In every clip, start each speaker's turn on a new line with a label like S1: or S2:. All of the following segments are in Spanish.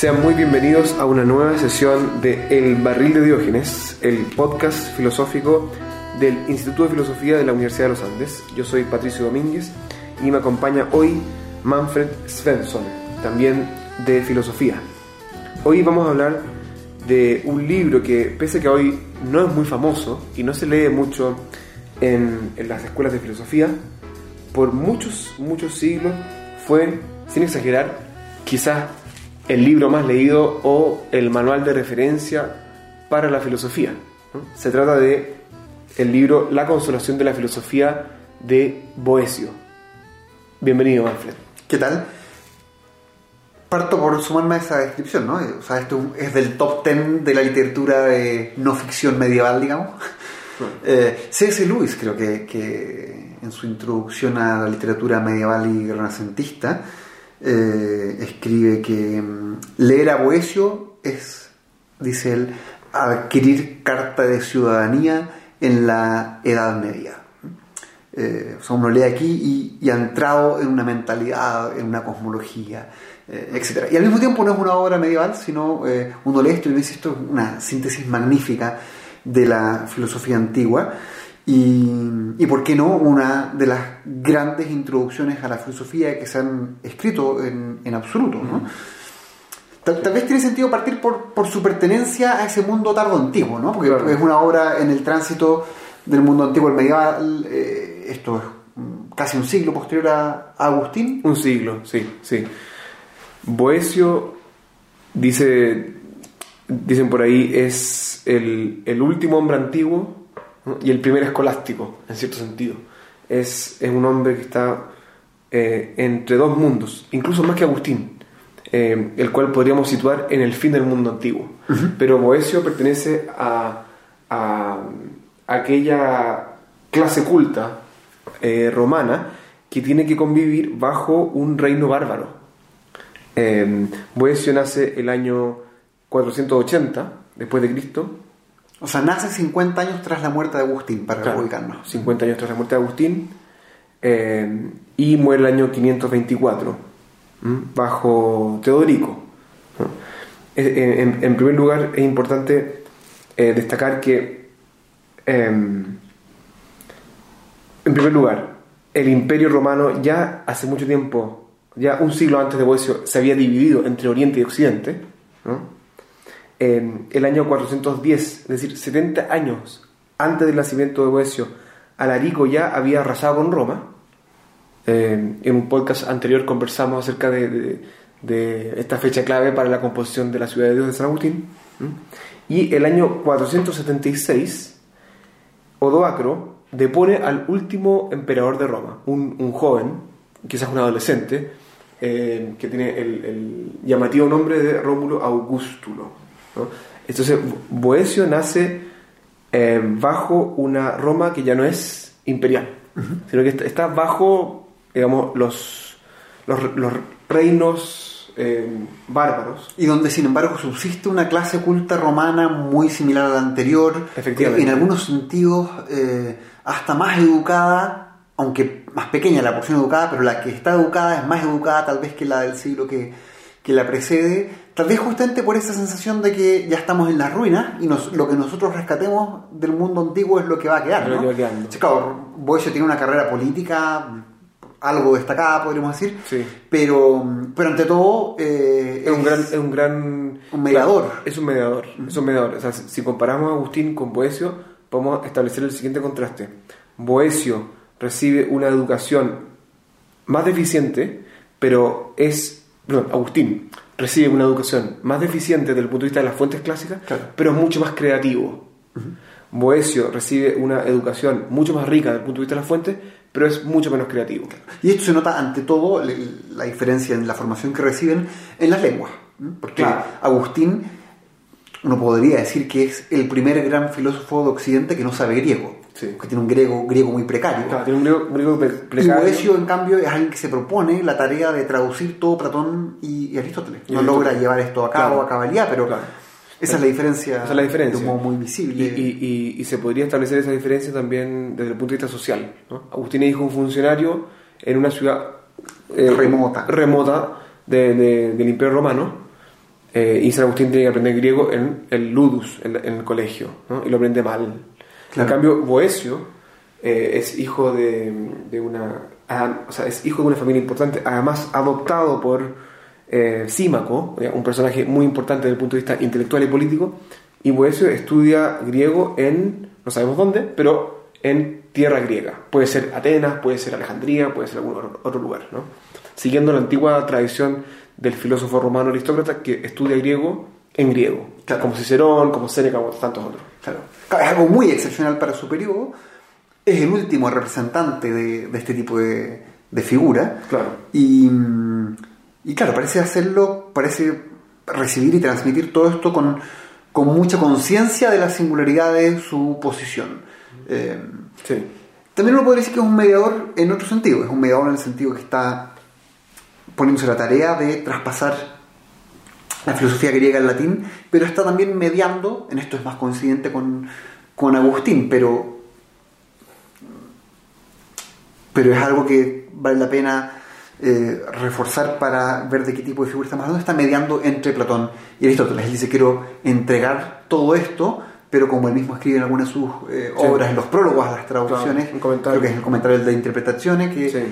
S1: Sean muy bienvenidos a una nueva sesión de El Barril de Diógenes, el podcast filosófico del Instituto de Filosofía de la Universidad de los Andes. Yo soy Patricio Domínguez y me acompaña hoy Manfred Svensson, también de filosofía. Hoy vamos a hablar de un libro que, pese a que hoy no es muy famoso y no se lee mucho en, en las escuelas de filosofía, por muchos, muchos siglos fue, sin exagerar, quizás el libro más leído o el manual de referencia para la filosofía. ¿no? Se trata de el libro La consolación de la filosofía de Boesio. Bienvenido, Manfred.
S2: ¿Qué tal? Parto por sumarme a esa descripción, ¿no? O sea, esto es del top 10 de la literatura de no ficción medieval, digamos. Eh, C.S. Lewis creo que, que, en su introducción a la literatura medieval y renacentista eh, escribe que mm, leer a Boesio es, dice él, adquirir carta de ciudadanía en la Edad Media. Eh, o sea, uno lee aquí y, y, ha entrado en una mentalidad, en una cosmología, eh, etc. Y al mismo tiempo no es una obra medieval, sino eh, uno lee esto y dice esto es una síntesis magnífica de la filosofía antigua y, y, por qué no, una de las grandes introducciones a la filosofía que se han escrito en, en absoluto. ¿no? Tal, tal, vez tiene sentido partir por, por, su pertenencia a ese mundo tardo antiguo, ¿no? porque claro. es una obra en el tránsito del mundo antiguo al medieval, eh, esto es casi un siglo posterior a, a Agustín.
S1: Un siglo, sí, sí. Boesio dice, dicen por ahí, es el, el último hombre antiguo ¿no? y el primer escolástico, en cierto sentido. Es, es un hombre que está eh, entre dos mundos, incluso más que Agustín, eh, el cual podríamos situar en el fin del mundo antiguo. Uh -huh. Pero Boesio pertenece a, a, a aquella clase culta eh, romana que tiene que convivir bajo un reino bárbaro. Boesio nace el año 480 después de Cristo
S2: o sea, nace 50 años tras la muerte de Agustín, para
S1: claro,
S2: ubicarnos.
S1: 50 años tras la muerte de Agustín eh, y muere el año 524 ¿m? bajo Teodorico. En, primer lugar, es importante eh, destacar que, eh, en primer lugar, el imperio romano ya hace mucho tiempo, ya un siglo antes de Boesio, se había dividido entre Oriente y Occidente. ¿no? El año 410, es decir, 70 años antes del nacimiento de Boesio, Alarico ya había arrasado con Roma. Eh, en un podcast anterior conversamos acerca de, de, de, esta fecha clave para la composición de la ciudad de Dios de San Agustín. Y el año 476, Odoacro depone al último emperador de Roma, un, un joven, quizás un adolescente, eh, que tiene el, el llamativo nombre de Rómulo Augustulo. ¿No? Entonces, Boesio nace eh, bajo una Roma que ya no es imperial, uh -huh. sino que está, está, bajo, digamos, los, los, los reinos eh, bárbaros.
S2: Y donde, sin embargo, subsiste una clase culta romana muy similar a la anterior,
S1: Efectivamente.
S2: en algunos sentidos eh, hasta más educada, aunque más pequeña la porción educada, pero la que está educada es más educada tal vez que la del siglo que, que la precede, tal vez justamente por esa sensación de que ya estamos en las ruinas y nos, lo que nosotros rescatemos del mundo antiguo es lo que va a quedar. ¿no?
S1: Que va.
S2: Sí, claro, Boesio tiene una carrera política algo destacada, podríamos decir,
S1: sí.
S2: pero, pero ante todo eh,
S1: es, un gran, es un gran
S2: un mediador.
S1: Es un mediador, uh -huh. es un mediador. O sea, si comparamos a Agustín con Boesio, podemos establecer el siguiente contraste. Boesio recibe una educación más deficiente, pero es perdón, Agustín recibe una educación más deficiente desde el punto de vista de las fuentes clásicas,
S2: claro.
S1: pero es mucho más creativo. Uh -huh. Boesio recibe una educación mucho más rica desde el punto de vista de las fuentes, pero es mucho menos creativo.
S2: Y esto se nota ante todo la diferencia en la formación que reciben en las lenguas. Porque claro. Agustín, uno podría decir que es el primer gran filósofo de Occidente que no sabe griego.
S1: Sí.
S2: Que tiene un griego, griego muy precario.
S1: Claro, tiene un griego, griego precario.
S2: Y Boesio, en cambio, es alguien que se propone la tarea de traducir todo Platón y, y Aristóteles. No y logra llevar esto a cabo claro. a cabalidad, pero claro. esa es la diferencia.
S1: Esa es la diferencia.
S2: De un modo muy visible.
S1: Y, y, y, se podría establecer esa diferencia también desde el punto de vista social. ¿no? Agustín es hijo de un funcionario en una ciudad
S2: eh, remota,
S1: remota de, de, del Imperio Romano. eh, y San Agustín tiene que aprender griego en el ludus, en, en el colegio, ¿no? y lo aprende mal.
S2: Claro.
S1: En cambio, Boesio eh, es hijo de, de una. o sea, es hijo de una familia importante, además adoptado por eh, Símaco, un personaje muy importante desde el punto de vista intelectual y político, y Boesio estudia griego en, no sabemos dónde, pero en tierra griega. Puede ser Atenas, puede ser Alejandría, puede ser algún otro- otro lugar, ¿no? Siguiendo la antigua tradición del filósofo romano aristócrata que estudia griego en griego,
S2: Claro.
S1: como Cicerón, como Séneca, como tantos otros.
S2: Claro. Es algo muy excepcional para su periodo. Es el último representante de, de este tipo de, de figura.
S1: Claro.
S2: Y, mm, y claro, parece hacerlo, parece recibir y transmitir todo esto con, con mucha conciencia de la singularidad de su posición. Eh,
S1: Sí.
S2: también uno podría decir que es un mediador en otro sentido. Es un mediador en el sentido que está poniéndose la tarea de traspasar la filosofía griega al latín, pero está también mediando, en esto es más coincidente con, con Agustín, pero, pero es algo que vale la pena eh, reforzar para ver de qué tipo de figura estamos hablando. Está mediando entre Platón y Aristóteles. Él dice, quiero entregar todo esto, pero como él mismo escribe en algunas de sus eh,
S1: Sí.
S2: obras, en los prólogos a las traducciones,
S1: Claro,
S2: creo que es el comentario de interpretaciones, que,
S1: Sí.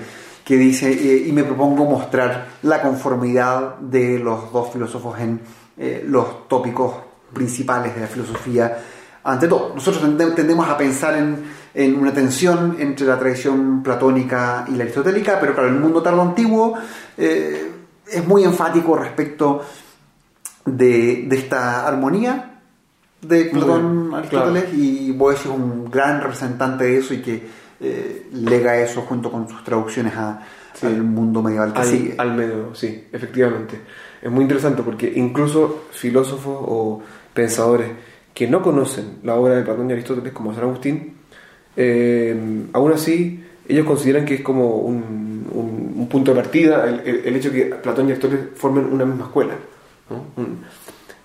S2: Que dice, eh, y me propongo mostrar la conformidad de los dos filósofos en eh, los tópicos principales de la filosofía. Ante todo, nosotros tende- tendemos a pensar en, en una tensión entre la tradición platónica y la aristotélica, pero claro, el mundo tardo antiguo eh, es muy enfático respecto de, de esta armonía de Platón, Aristóteles, y Boesio es un gran representante de eso y que eh, lega eso junto con sus traducciones a-
S1: Sí.
S2: al mundo medieval que
S1: al,
S2: sigue.
S1: al medio, sí, efectivamente. Es muy interesante porque incluso filósofos o pensadores que no conocen la obra de Platón y Aristóteles, como San Agustín, eh, aún así ellos consideran que es como un, un- un punto de partida el, el- el hecho que Platón y Aristóteles formen una misma escuela. ¿no? Un-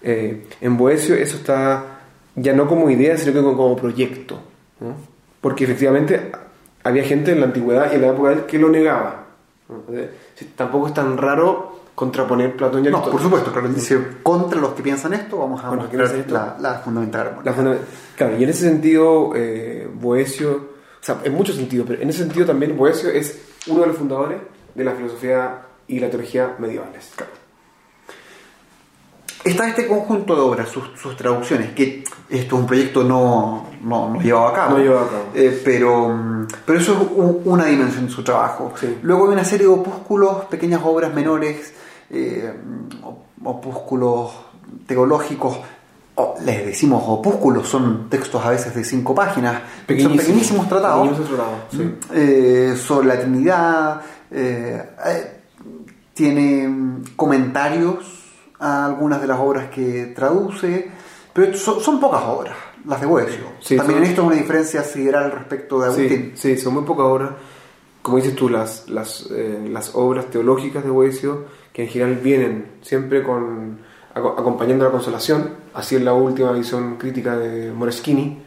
S1: eh, en Boesio eso está ya no como idea, sino que como, como proyecto. ¿no? Porque efectivamente había gente en la antigüedad y en la época de él que lo negaba. ¿no? Sí, Tampoco es tan raro contraponer Platón y
S2: No,
S1: Aristóteles.
S2: por supuesto, claro, dice contra los que piensan esto, vamos a
S1: Contra los que
S2: mostrar
S1: piensan esto.
S2: la, la fundamental.
S1: La funda- claro, y en ese sentido, eh, Boesio, o sea, en muchos sentidos, pero en ese sentido también Boesio es uno de los fundadores de la filosofía y la teología medievales.
S2: Está este conjunto de obras, sus, sus traducciones, que esto es un proyecto no, no, no llevado a cabo.
S1: No llevado a cabo.
S2: Eh, pero, mm, pero eso es u- una dimensión de su trabajo.
S1: Sí.
S2: Luego hay una serie de opúsculos, pequeñas obras menores, eh, op- opúsculos teológicos, o les decimos opúsculos, son textos a veces de cinco páginas, son pequeñísimos tratados
S1: sí.
S2: eh, sobre la Trinidad, tiene mm, comentarios a algunas de las obras que traduce, pero son, son pocas obras, las de Boesio.
S1: Sí,
S2: También
S1: son-
S2: en esto es una diferencia sideral respecto de Agustín.
S1: Sí, sí, son muy pocas obras. Como dices tú, las, las, eh, las obras teológicas de Boesio, que en general vienen siempre con, aco- acompañando la consolación, así es la última edición crítica de Moreschini,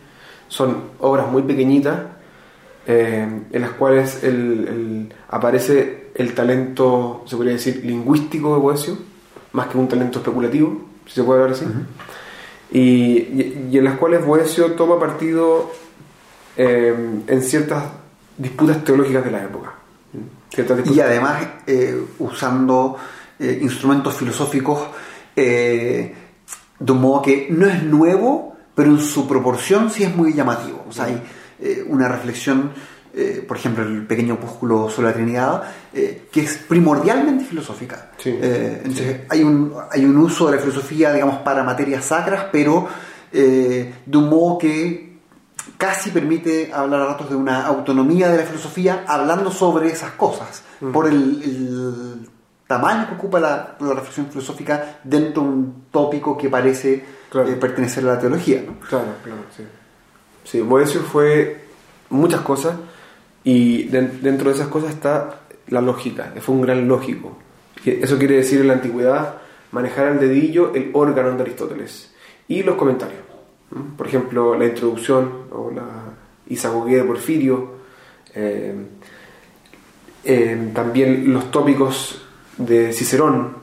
S1: son obras muy pequeñitas, eh, en las cuales el- el- aparece el talento, se podría decir, lingüístico de Boesio, más que un talento especulativo, si se puede ver así, y, y- y en las cuales Boesio toma partido eh, en ciertas disputas teológicas de la época.
S2: Y además eh, usando eh, instrumentos filosóficos eh, de un modo que no es nuevo, pero en su proporción sí es muy llamativo. O sea, hay eh, una reflexión, eh, por ejemplo, el pequeño opúsculo sobre la Trinidad, eh, que es primordialmente filosófica.
S1: Sí.
S2: Eh, entonces, hay, un, hay un uso de la filosofía, digamos, para materias sacras, pero eh, de un modo que casi permite hablar a ratos de una autonomía de la filosofía hablando sobre esas cosas, por el, el tamaño que ocupa la, la reflexión filosófica dentro de un tópico que parece
S1: Claro.
S2: eh, pertenecer a la teología. ¿no?
S1: Claro, claro, sí. Sí, Boesio fue muchas cosas y de- dentro de esas cosas está la lógica, fue un gran lógico. Eso quiere decir en la antigüedad manejar al dedillo el órgano de Aristóteles y los comentarios. Por ejemplo, la introducción o la Isagoguía de Porfirio, eh, eh, también los tópicos de Cicerón,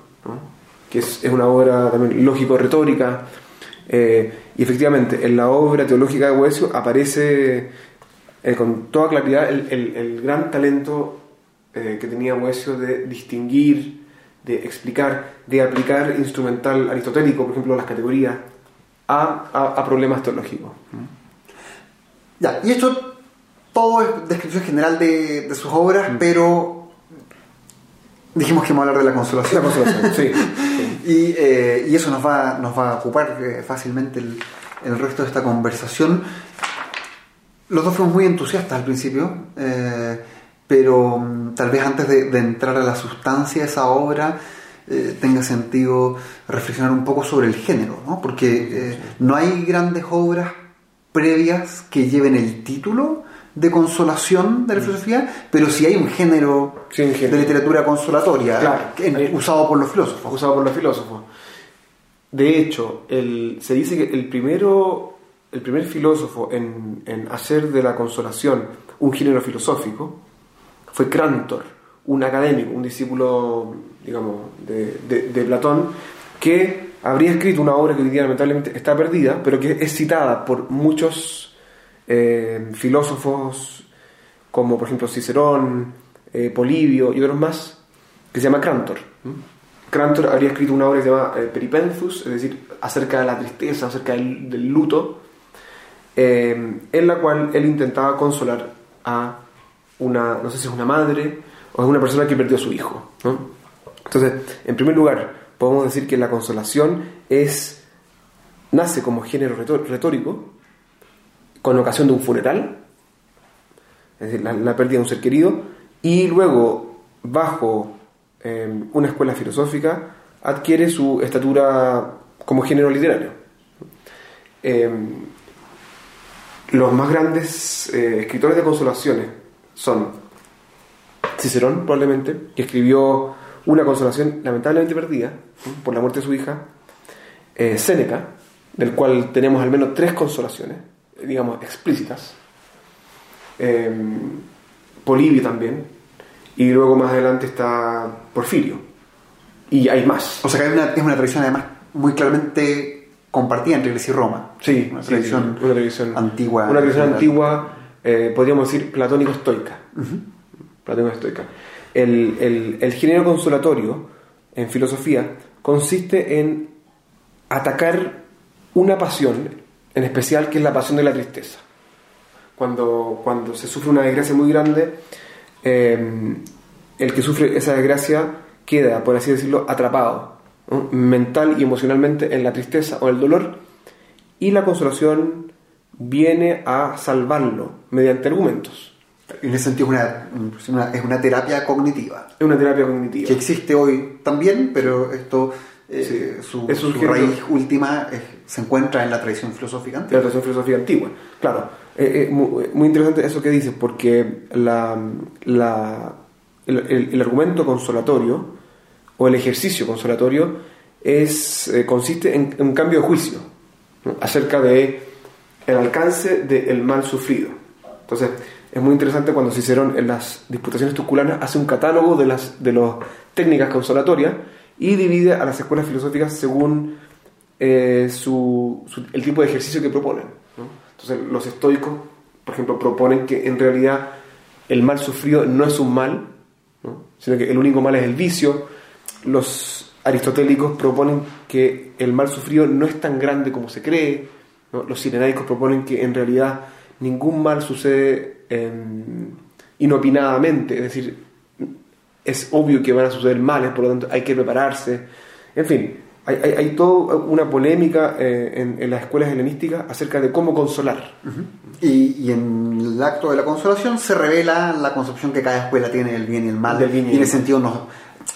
S1: que es, una obra también lógico-retórica. eh, y efectivamente, en la obra teológica de Boecio aparece eh, con toda claridad el, el- el gran talento eh, que tenía Boecio de distinguir, de explicar, de aplicar instrumental aristotélico, por ejemplo, las categorías, a, a- a problemas teológicos.
S2: Ya, y esto todo es descripción general de, de sus obras, pero dijimos que vamos a hablar de la
S1: La
S2: consolación.
S1: consolación, sí. sí.
S2: Y, eh, y eso nos va, nos va a ocupar eh, fácilmente el, el resto de esta conversación. Los dos fuimos muy entusiastas al principio, eh, pero mm, tal vez antes de, de entrar a la sustancia de esa obra eh, tenga sentido reflexionar un poco sobre el género, ¿no? porque eh, no hay grandes obras previas que lleven el título de consolación de la filosofía, pero sí hay un género,
S1: Mm. Sí, un género.
S2: de literatura consolatoria
S1: Claro.
S2: en-
S1: Hay-
S2: usado por los filósofos.
S1: usado por los filósofos. De hecho, el- se dice que el primero, el primer filósofo en, hacer de la consolación un género filosófico fue Crantor, un académico, un discípulo, digamos, de, Platón, que habría escrito una obra que hoy día lamentablemente está perdida, pero que es citada por muchos eh, filósofos, como por ejemplo Cicerón, eh, Polibio y otros más, que se llama Crantor. Crantor habría escrito una obra que se llama eh, Peripenthus, es decir, acerca de la tristeza, acerca del luto, eh, en la cual él intentaba consolar a una, no sé si es una madre o es una persona que perdió a su hijo. Entonces, en primer lugar, podemos decir que la consolación es, nace como género retórico, con ocasión de un funeral, es decir, la, pérdida de un ser querido, y luego, bajo eh, una escuela filosófica, adquiere su estatura como género literario. Eh, los más grandes eh, escritores de consolaciones son Cicerón, probablemente, que escribió una consolación lamentablemente perdida por la muerte de su hija, eh, Séneca, del cual tenemos al menos tres consolaciones, eh, digamos, explícitas, eh, Polibio también, y luego más adelante está Porfirio, y hay más.
S2: O sea que una, es una tradición además muy claramente compartida entre Grecia y Roma.
S1: Sí,
S2: una
S1: sí,
S2: tradición,
S1: sí, una tradición
S2: antigua.
S1: Una tradición antigua, eh, podríamos decir, platónico-estoica. Platónico-estoica. El, el- el género consolatorio en filosofía consiste en atacar una pasión, en especial que es la pasión de la tristeza. Cuando, cuando se sufre una desgracia muy grande, eh, el que sufre esa desgracia queda, por así decirlo, atrapado ¿no? mental y emocionalmente en la tristeza o el dolor y la consolación viene a salvarlo mediante argumentos.
S2: En ese sentido es una, una- es una terapia cognitiva
S1: Es una terapia cognitiva.
S2: que existe hoy también, pero esto eh, su, raíz última es- se encuentra en la tradición filosófica
S1: de la
S2: antigua.
S1: tradición filosófica antigua. Claro, eh, eh, muy, muy interesante eso que dices, porque la, la- el, el- el argumento consolatorio o el ejercicio consolatorio es, eh, consiste en, un cambio de juicio ¿no? acerca de el alcance del mal sufrido. Entonces, es muy interesante cuando Cicerón en las disputaciones tusculanas hace un catálogo de las de las técnicas consolatorias y divide a las escuelas filosóficas según eh, su, su- el tipo de ejercicio que proponen. ¿no? Entonces, los estoicos, por ejemplo, proponen que en realidad el mal sufrido no es un mal, ¿no? sino que el único mal es el vicio. Los aristotélicos proponen que el mal sufrido no es tan grande como se cree. ¿no? Los sirenaicos proponen que en realidad ningún mal sucede em, inopinadamente, es decir, es obvio que van a suceder males, por lo tanto hay que prepararse. En fin, hay, hay, hay toda una polémica eh, en, en las escuelas helenísticas acerca de cómo consolar.
S2: Y, y en el acto de la consolación se revela la concepción que cada escuela tiene del bien y el mal.
S1: Del bien y
S2: y en
S1: el
S2: ese sentido, nos,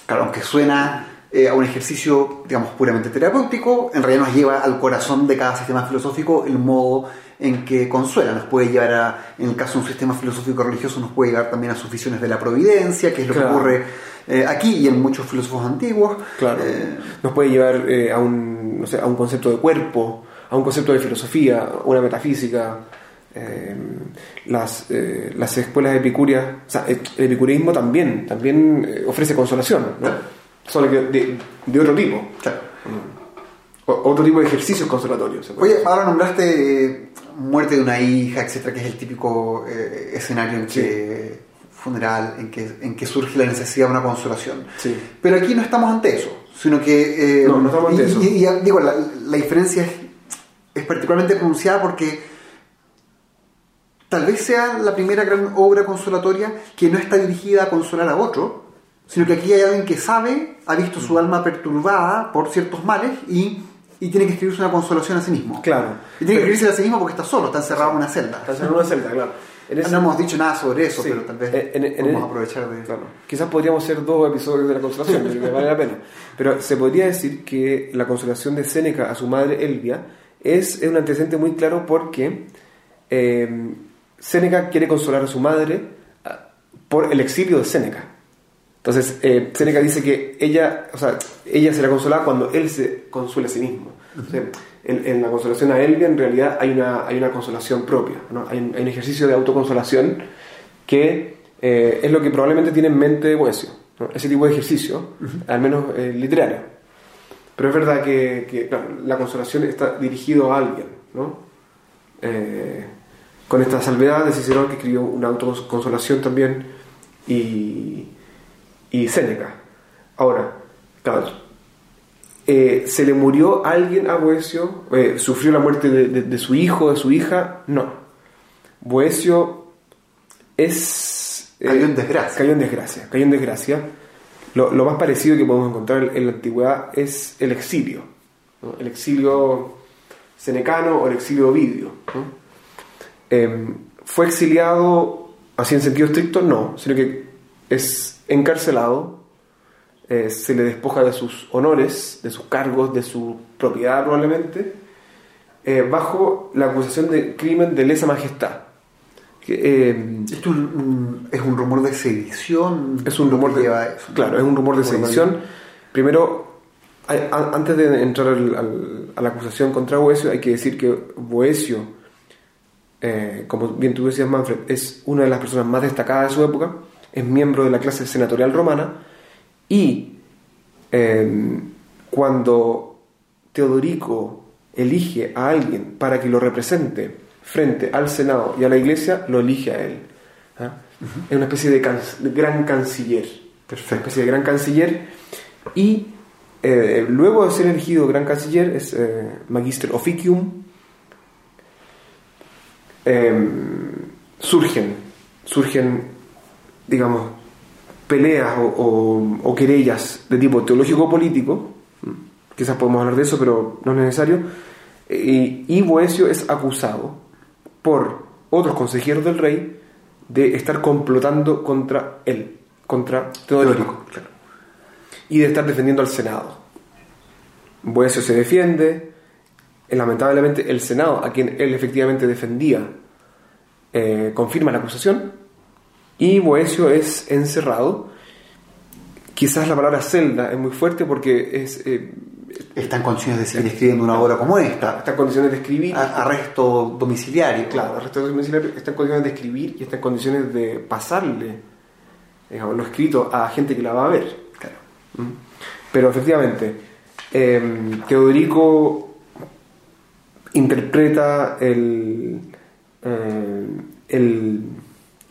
S2: claro, aunque suena eh, a un ejercicio, digamos, puramente terapéutico, en realidad nos lleva al corazón de cada sistema filosófico el modo en que consuela. Nos puede llevar a, en el caso de un sistema filosófico religioso, nos puede llevar también a sus visiones de la providencia, que es lo
S1: Claro.
S2: que ocurre eh, aquí y en muchos filósofos antiguos.
S1: Claro.
S2: Eh,
S1: Nos puede llevar eh, a, un, no sé, a un concepto de cuerpo, a un concepto de filosofía, a una metafísica. Eh, las, eh, las escuelas epicúreas, o sea, el epicureísmo también, también eh, ofrece consolación. ¿no? solo que de, de otro tipo.
S2: Claro.
S1: O- otro tipo de ejercicios consolatorios.
S2: Oye, ahora nombraste eh, muerte de una hija, etcétera, que es el típico escenario en
S1: Sí.
S2: que funeral, en que, en que surge la necesidad de una consolación.
S1: Sí.
S2: Pero aquí no estamos ante eso, sino que...
S1: No, no estamos ante
S2: y-
S1: eso.
S2: Y, y, digo, la, la diferencia es, es particularmente pronunciada porque tal vez sea la primera gran obra consolatoria que no está dirigida a consolar a otro, sino que aquí hay alguien que sabe, ha visto
S1: Mm.
S2: su alma perturbada por ciertos males y, y tiene que escribirse una consolación a sí mismo.
S1: Claro.
S2: Y tiene que
S1: Pero-
S2: escribirse a sí mismo porque está solo, está encerrado en una celda.
S1: Estás en una celda, claro. En ese-
S2: No hemos dicho nada sobre eso,
S1: Sí.
S2: pero tal vez
S1: En- en- en-
S2: podemos aprovechar de...
S1: Claro. Quizás podríamos hacer dos episodios de la consolación, creo que vale la pena. Pero se podría decir que la consolación de Séneca a su madre Elvia es, es un antecedente muy claro porque eh, Séneca quiere consolar a su madre ah, por el exilio de Séneca. Entonces, eh, Séneca dice que ella, o sea, ella será consolada cuando él se consuela a sí mismo. Entonces, en, en la consolación a Elvia, en realidad, hay una, hay una consolación propia. ¿no? Hay, un, hay un ejercicio de autoconsolación que eh, es lo que probablemente tiene en mente Boesio. ¿no? Ese tipo de ejercicio, al menos eh, literario. Pero es verdad que, que, claro, la consolación está dirigido a alguien, ¿no? Eh, con esta salvedad de Cicerón que escribió una autoconsolación también y, y Séneca. Ahora, claro, eh, ¿se le murió alguien a Boesio? Eh, ¿Sufrió la muerte de, de- de su hijo, de su hija? No. Boesio es... eh,
S2: Cayó en desgracia.
S1: Cayó en desgracia. Cayó en desgracia. Lo, lo más parecido que podemos encontrar en la antigüedad es el exilio. ¿no? El exilio senecano o el exilio ovidio. ¿no? Eh, ¿Fue exiliado así en sentido estricto? No, sino que es encarcelado, eh, se le despoja de sus honores, de sus cargos, de su propiedad probablemente, eh, bajo la acusación de crimen de lesa majestad. Eh,
S2: Esto es un, un- es un rumor de sedición.
S1: es un rumor de,
S2: lleva a eso.
S1: claro, es un rumor de sedición. Primero, hay- a- antes de entrar al- al- a la acusación contra Boesio, hay que decir que Boesio, eh, como bien tú decías, Manfred, es una de las personas más destacadas de su época, es miembro de la clase senatorial romana y eh, cuando Teodorico elige a alguien para que lo represente frente al Senado y a la Iglesia, lo elige a él. ¿ah? Es una especie de, can- de gran canciller. Una especie de gran canciller. Y eh, luego de ser elegido gran canciller, es eh, Magister Officium, eh, surgen, surgen, digamos, peleas o, o- o querellas de tipo teológico-político, quizás podemos hablar de eso, pero no es necesario, y, y Boesio es acusado por otros consejeros del rey de estar complotando contra él, contra Teodorico, claro, y de estar defendiendo al Senado. Boesio se defiende, lamentablemente el Senado, a quien él efectivamente defendía, eh, confirma la acusación y Boesio es encerrado. Quizás la palabra celda es muy fuerte porque es, eh,
S2: Está en condiciones de seguir escribiendo una obra como esta.
S1: está en condiciones de escribir.
S2: Arresto domiciliario.
S1: Claro, el resto de domiciliario está en condiciones de escribir y está en condiciones de pasarle digamos, lo escrito a gente que la va a ver.
S2: Claro.
S1: ¿Mm? Pero efectivamente, eh, Teodorico interpreta el, eh, el-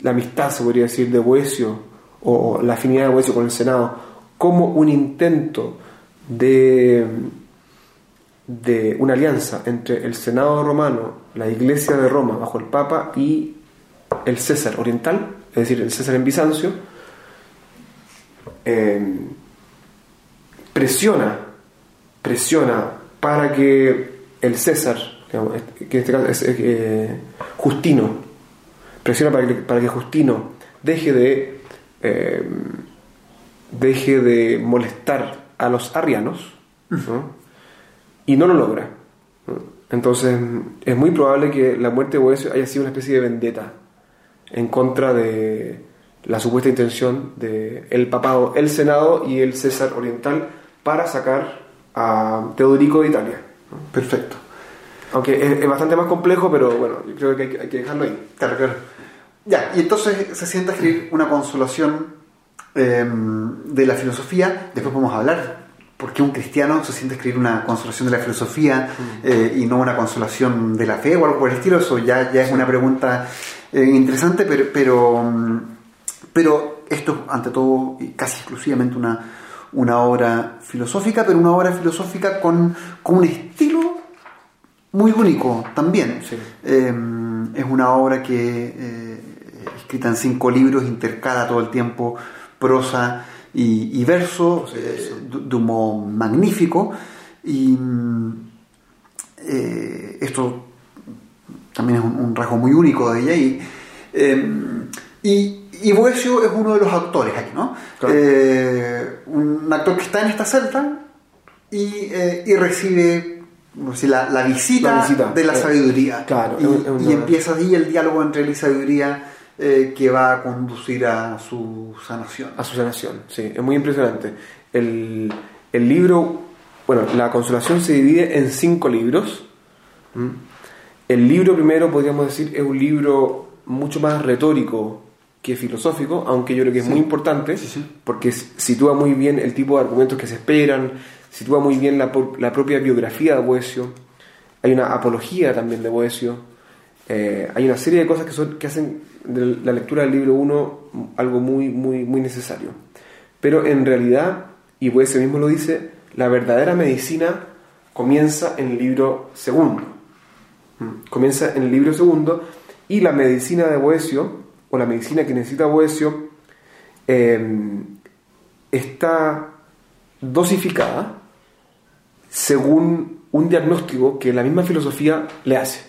S1: la amistad, se podría decir, de Boesio o la afinidad de Boesio con el Senado como un intento de, de una alianza entre el Senado romano, la Iglesia de Roma bajo el Papa y el César oriental, es decir, el César en Bizancio, eh, presiona, presiona para que el César, que en este caso es eh, Justino, presiona para que, Justino deje de eh, deje de molestar a los arrianos ¿no? y no lo logra. Entonces es muy probable que la muerte de Boesio haya sido una especie de vendetta en contra de la supuesta intención de el papado, el senado y el César oriental para sacar a Teodorico de Italia.
S2: Perfecto.
S1: Aunque es, es bastante más complejo, pero bueno, yo creo que hay, que hay que dejarlo ahí.
S2: Claro, claro. Ya, y entonces se sienta a escribir una consolación em, de la filosofía. Después vamos a hablar por qué un cristiano se siente escribir una consolación de la filosofía eh, y no una consolación de la fe o algo por el estilo. Eso ya, ya es una pregunta eh, interesante, pero, pero, mm, pero esto es ante todo y casi exclusivamente una, una obra filosófica, pero una obra filosófica con, con un estilo muy único también.
S1: Sí.
S2: Em, es una obra que, eh, escrita en cinco libros, intercala todo el tiempo prosa y, y verso,
S1: Sí,
S2: eh, de, un modo magnífico. Y eh, esto también es un, un rasgo muy único de ella. Y, eh, y, y Boesio es uno de los actores aquí, ¿no?
S1: Claro.
S2: Un actor que está en esta celda y, y recibe si la, la visita
S1: La visita,
S2: de la
S1: eh,
S2: sabiduría.
S1: claro,
S2: Y,
S1: un-
S2: empieza ahí el diálogo entre él y sabiduría eh, que va a conducir a su sanación.
S1: A su sanación, sí, es muy impresionante. El, el libro, bueno, la consolación se divide en cinco libros. El libro primero, podríamos decir, es un libro mucho más retórico que filosófico, aunque yo creo que es
S2: Sí.
S1: muy importante,
S2: Sí, sí.
S1: porque sitúa muy bien el tipo de argumentos que se esperan, sitúa muy bien la, propia biografía de Boesio, hay una apología también de Boesio, eh, hay una serie de cosas que hacen de la lectura del libro 1 algo muy, muy, muy necesario. Pero en realidad, y Boesio mismo lo dice, la verdadera medicina comienza en el libro segundo. Mm. Comienza en el libro segundo y la medicina de Boesio, o la medicina que necesita Boesio, eh, está dosificada según un diagnóstico que la misma filosofía le hace.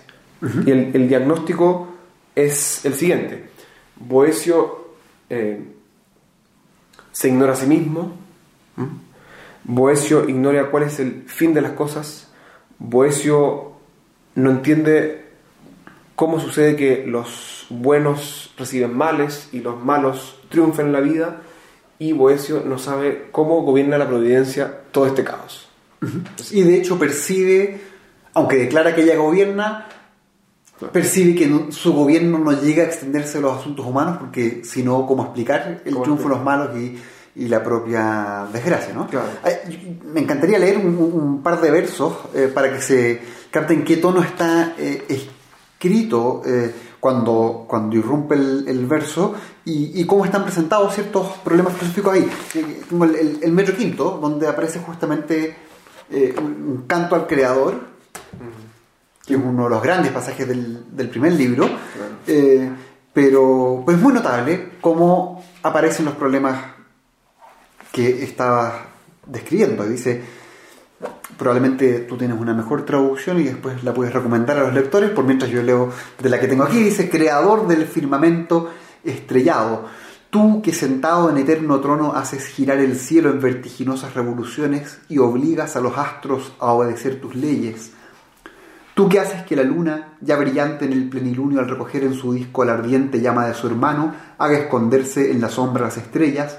S1: Y el, el diagnóstico es el siguiente. Boesio eh, se ignora a sí mismo. ¿m? Boesio ignora cuál es el fin de las cosas. Boesio no entiende cómo sucede que los buenos reciben males y los malos triunfan en la vida. Y Boesio no sabe cómo gobierna la providencia todo este caos.
S2: Y de hecho percibe, aunque declara que ella gobierna, percibe que no- su gobierno no llega a extenderse a los asuntos humanos, porque si no, ¿cómo explicar el
S1: ¿Cómo
S2: triunfo de los malos y, y la propia desgracia? ¿no?
S1: Claro.
S2: Ay, Me encantaría leer un, un par de versos eh, para que se capte en qué tono está eh, escrito eh, cuando, cuando irrumpe el, el verso y, y cómo están presentados ciertos problemas filosóficos ahí. Eh, Como el, el- el metro quinto, donde aparece justamente eh, un, canto al creador, que es uno de los grandes pasajes del, del primer libro, eh, pero pues muy notable cómo aparecen los problemas que estabas describiendo. Dice, probablemente tú tienes una mejor traducción y después la puedes recomendar a los lectores, por mientras yo leo de la que tengo aquí, dice, creador del firmamento estrellado, tú que sentado en eterno trono haces girar el cielo en vertiginosas revoluciones y obligas a los astros a obedecer tus leyes, Tú que haces que la luna, ya brillante en el plenilunio al recoger en su disco la ardiente llama de su hermano, haga esconderse en la sombra las estrellas,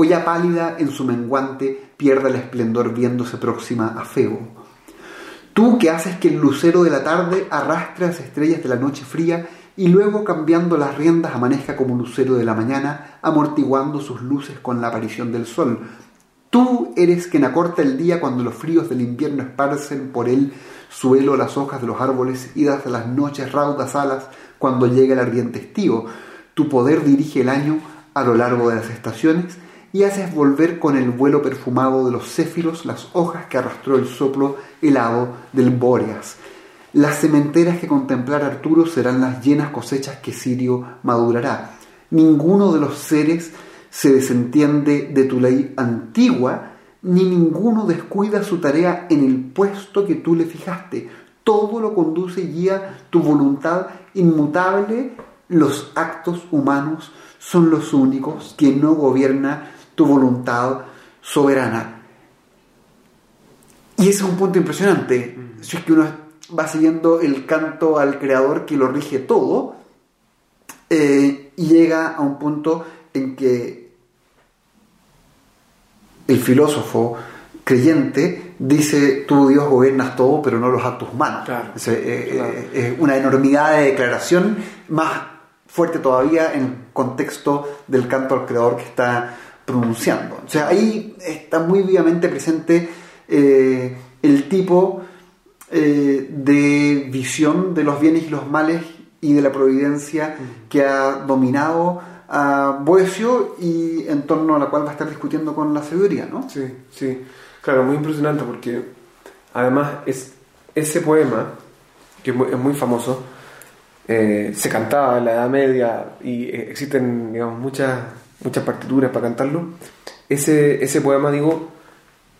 S2: o pálida en su menguante pierda el esplendor viéndose próxima a Febo. Tú que haces que el lucero de la tarde arrastre las estrellas de la noche fría y luego cambiando las riendas amanezca como lucero de la mañana, amortiguando sus luces con la aparición del sol. Tú eres quien acorta el día cuando los fríos del invierno esparcen por él suelo las hojas de los árboles y das a las noches raudas alas cuando llega el ardiente estío. Tu poder dirige el año a lo largo de las estaciones y haces volver con el vuelo perfumado de los céfiros las hojas que arrastró el soplo helado del Bóreas. Las cementeras que contemplar Arturo serán las llenas cosechas que Sirio madurará. Ninguno de los seres se desentiende de tu ley antigua, ni ninguno descuida su tarea en el puesto que tú le fijaste. Todo lo conduce y guía tu voluntad inmutable. Los actos humanos son los únicos que no gobierna tu voluntad soberana. Y ese es un punto impresionante. Si es que uno va siguiendo el canto al creador que lo rige todo, eh, y llega a un punto en que el filósofo creyente dice, tú Dios gobiernas todo, pero no los actos humanos.
S1: Claro,
S2: Es, eh,
S1: claro.
S2: eh, es una enormidad de declaración, más fuerte todavía en el contexto del canto al creador que está pronunciando. O sea, ahí está muy vivamente presente eh, el tipo eh, de visión de los bienes y los males y de la providencia que ha dominado a Boesio y en torno a la cual va a estar discutiendo con la sabiduría, ¿no?
S1: Sí, sí. Claro, muy impresionante porque además es ese poema, que es muy, famoso, eh, se cantaba en la Edad Media y existen digamos, muchas, muchas partituras para cantarlo. Ese, ese poema, digo,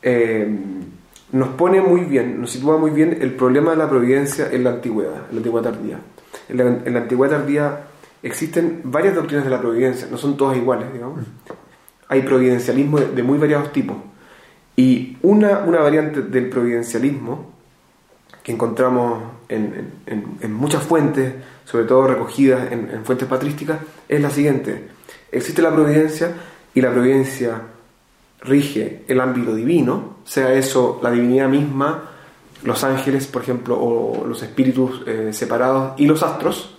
S1: eh, nos pone muy bien, nos sitúa muy bien el problema de la providencia en la antigüedad, en la antigüedad tardía. En la, en antigüedad tardía existen varias doctrinas de la providencia, no son todas iguales, digamos. Hay providencialismo de, muy variados tipos. Y una, una, variante del providencialismo que encontramos en, en, muchas fuentes, sobre todo recogidas en, fuentes patrísticas, es la siguiente. Existe la providencia y la providencia rige el ámbito divino, sea eso la divinidad misma, los ángeles, por ejemplo, o los espíritus eh, separados y los astros,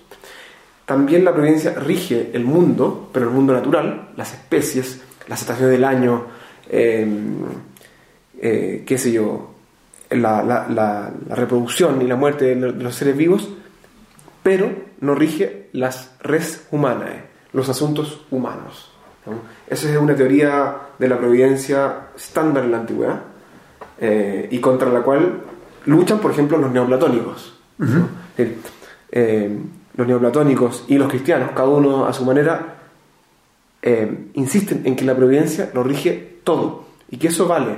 S1: también la providencia rige el mundo, pero el mundo natural, las especies, las estaciones del año, em, eh, qué sé yo, la, reproducción y la muerte de los seres vivos, pero no rige las res humanas, los asuntos humanos. Esa es una teoría de la providencia estándar en la antigüedad eh, y contra la cual luchan, por ejemplo, los neoplatónicos los neoplatónicos y los cristianos, cada uno a su manera, eh, insisten en que la providencia lo rige todo y que eso vale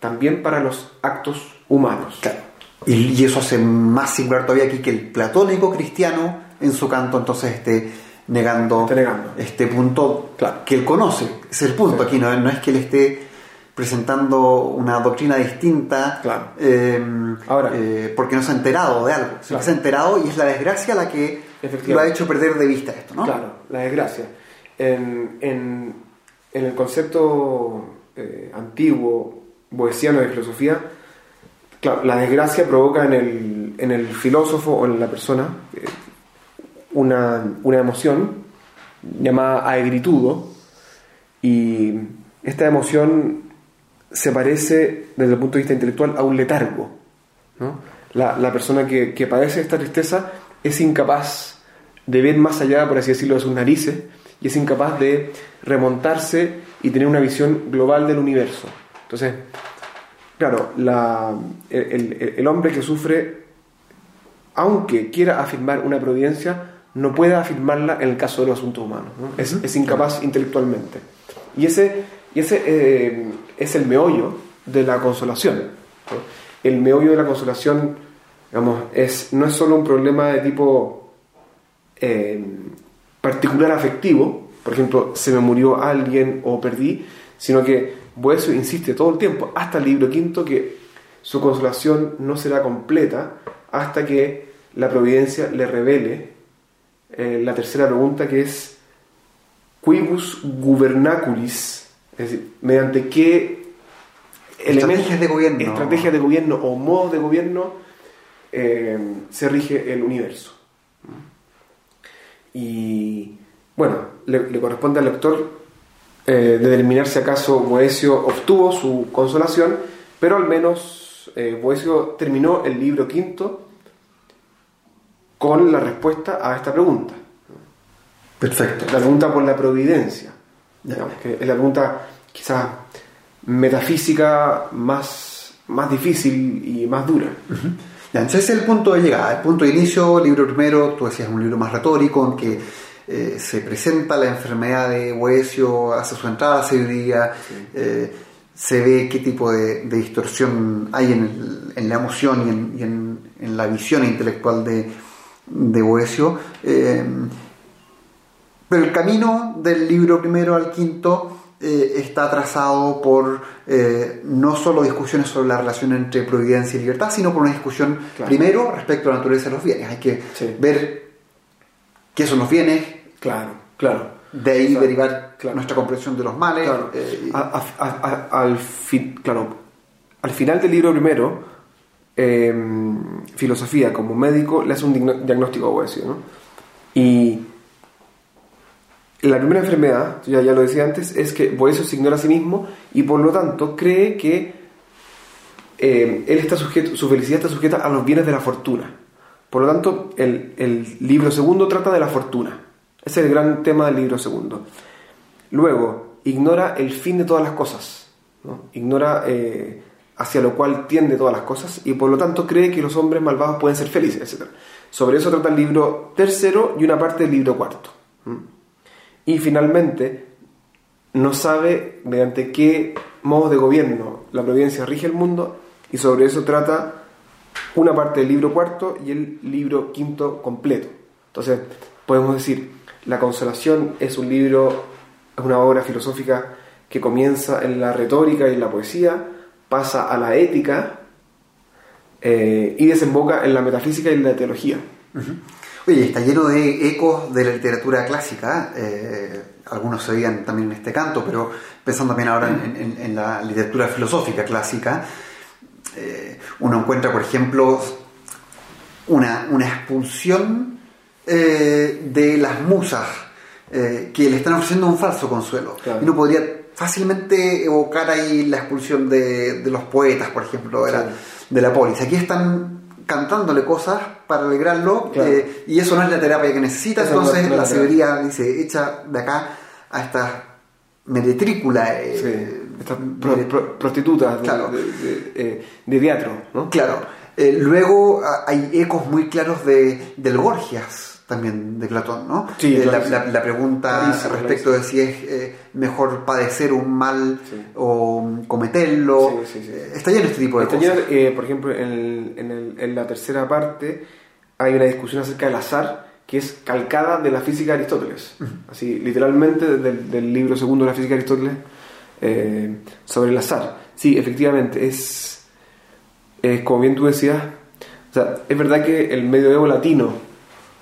S1: también para los actos humanos.
S2: Y, eso hace más singular todavía aquí que el platónico cristiano en su canto entonces esté negando, este punto que él conoce. Es el punto aquí, no, no es que él esté presentando una doctrina distinta em, Ahora, eh, porque no se ha enterado de algo. Se ha enterado y es la desgracia la que lo ha hecho perder de vista esto, ¿no?
S1: Claro, la desgracia. En, en, el concepto eh, antiguo boesiano de filosofía, la desgracia provoca en el, en el filósofo o en la persona eh, una, una emoción llamada aegritudo y esta emoción se parece desde el punto de vista intelectual a un letargo. La, persona que, padece esta tristeza es incapaz de ver más allá, por así decirlo, de sus narices y es incapaz de remontarse y tener una visión global del universo. Entonces, claro, el, hombre que sufre, aunque quiera afirmar una providencia, no puede afirmarla en el caso de los asuntos humanos. Es, incapaz intelectualmente. Y ese, y ese eh, es el meollo de la consolación. El meollo de la consolación, digamos, es, no es solo un problema de tipo eh, particular afectivo, por ejemplo, se me murió alguien o perdí, sino que Boesio insiste todo el tiempo, hasta el libro quinto, que su consolación no será completa hasta que la providencia le revele eh, la tercera pregunta que es quibus gubernaculis es decir, mediante qué
S2: estrategias de gobierno,
S1: estrategias de gobierno o modos de gobierno eh, se rige el universo. Y bueno, le, corresponde al lector eh, determinar si acaso Boesio obtuvo su consolación, pero al menos eh, Boesio terminó el libro quinto con la respuesta a esta pregunta.
S2: Perfecto.
S1: La pregunta por la providencia que es la pregunta quizás metafísica más, más difícil y más dura.
S2: entonces es el punto de llegada, el punto de inicio, libro primero, tú decías un libro más retórico en que eh, se presenta la enfermedad de Boesio, hace su entrada a sabiduría, eh, se ve qué tipo de, distorsión hay en, la emoción y, en, la visión intelectual de, de Boesio. Eh, pero el camino del libro primero al quinto eh, está trazado por eh, no solo discusiones sobre la relación entre providencia y libertad, sino por una discusión primero respecto a la naturaleza de los bienes. Hay que ver qué son los bienes.
S1: Claro, claro.
S2: De ahí derivar nuestra comprensión de los males.
S1: Claro. Eh, al, claro, al final del libro primero, filosofía como médico le hace un diagnóstico a ¿no? Y la primera enfermedad, ya, ya lo decía antes, es que Boesio se ignora a sí mismo y por lo tanto cree que eh, él está sujeto, su felicidad está sujeta a los bienes de la fortuna. Por lo tanto, el, el libro segundo trata de la fortuna. Ese es el gran tema del libro segundo. Luego, ignora el fin de todas las cosas. ¿no? Ignora eh, hacia lo cual tiende todas las cosas y por lo tanto cree que los hombres malvados pueden ser felices, etc. Sobre eso trata el libro tercero y una parte del libro cuarto. Y finalmente, no sabe mediante qué modos de gobierno la providencia rige el mundo y sobre eso trata una parte del libro cuarto y el libro quinto completo. Entonces, podemos decir, La Consolación es un libro, es una obra filosófica que comienza en la retórica y en la poesía, pasa a la ética eh, y desemboca en la metafísica y en la teología.
S2: Oye, está lleno de ecos de la literatura clásica. eh, algunos se veían también en este canto, pero pensando también ahora en, en- en la literatura filosófica clásica, eh, uno encuentra, por ejemplo, una, una expulsión de las musas que le están ofreciendo un falso consuelo.
S1: Claro.
S2: Y uno podría fácilmente evocar ahí la expulsión de, de los poetas, por ejemplo, de la, de la polis. Aquí están cantándole cosas para alegrarlo
S1: Claro.
S2: eh, y eso no es la terapia que necesita, entonces
S1: la
S2: severía dice, echa de acá a esta meretrícula. eh,
S1: Sí, estas pro-
S2: mere-
S1: pro- prostitutas de,
S2: Claro.
S1: de, de- eh, de teatro, ¿no?
S2: Claro. Eh, luego ah, hay ecos muy claros de, del Gorgias también de Platón, ¿no?
S1: Sí,
S2: Eh, la,
S1: clarísimo.
S2: la- la pregunta
S1: Clarísimo,
S2: respecto de si es eh, mejor padecer un mal
S1: Sí.
S2: o cometerlo.
S1: Sí, sí, sí.
S2: Eh, Está lleno este tipo de
S1: Está
S2: cosas.
S1: lleno, eh, por ejemplo, en, el- en el- en la tercera parte hay una discusión acerca del azar que es calcada de la física de Aristóteles. Así, literalmente del, del libro segundo de la física de Aristóteles sobre el azar. Sí, efectivamente, es, es como bien tú decías, o sea, es verdad que el medioevo latino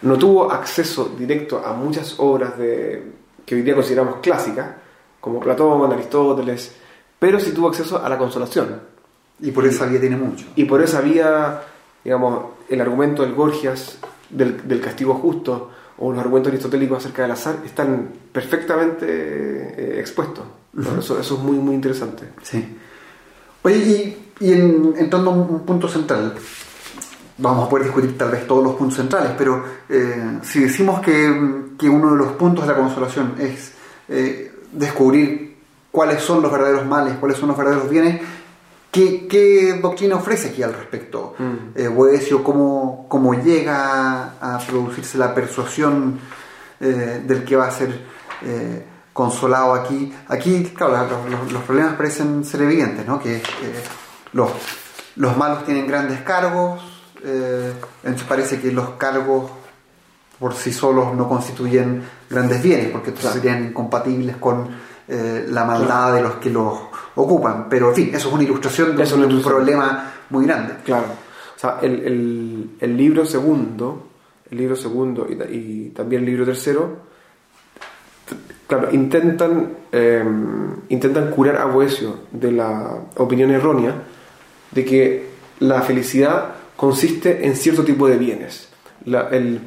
S1: no tuvo acceso directo a muchas obras de, que hoy día consideramos clásicas, como Platón, Aristóteles, pero sí tuvo acceso a la consolación.
S2: Y por esa vía tiene mucho.
S1: Y por esa vía, digamos, el argumento del Gorgias del, del castigo justo o los argumentos aristotélicos acerca del azar están perfectamente eh, expuestos. eso es muy, muy interesante.
S2: Sí. Oye, y, y en- entrando a un punto central, vamos a poder discutir tal vez todos los puntos centrales, pero eh, si decimos que, que uno de los puntos de la consolación es eh, descubrir cuáles son los verdaderos males, cuáles son los verdaderos bienes, ¿qué, qué doctrina ofrece aquí al respecto?
S1: Mm.
S2: Eh, Boecio, ¿cómo, cómo llega a producirse la persuasión del que va a ser consolado aquí? Aquí, claro, la- los, los- problemas parecen ser evidentes, ¿no? Que los, los malos tienen grandes cargos, eh, entonces parece que los cargos por sí solos no constituyen grandes bienes, porque entonces
S1: Claro.
S2: serían incompatibles con eh, la maldad de los que los ocupan. Pero, en fin, eso es una ilustración de
S1: Eso
S2: un
S1: ilustración.
S2: problema muy grande.
S1: Claro. O sea, el, el- el libro segundo, el libro segundo y, ta- y también el libro tercero, claro, intentan, eh, intentan curar a Boecio de la opinión errónea de que la felicidad consiste en cierto tipo de bienes. El-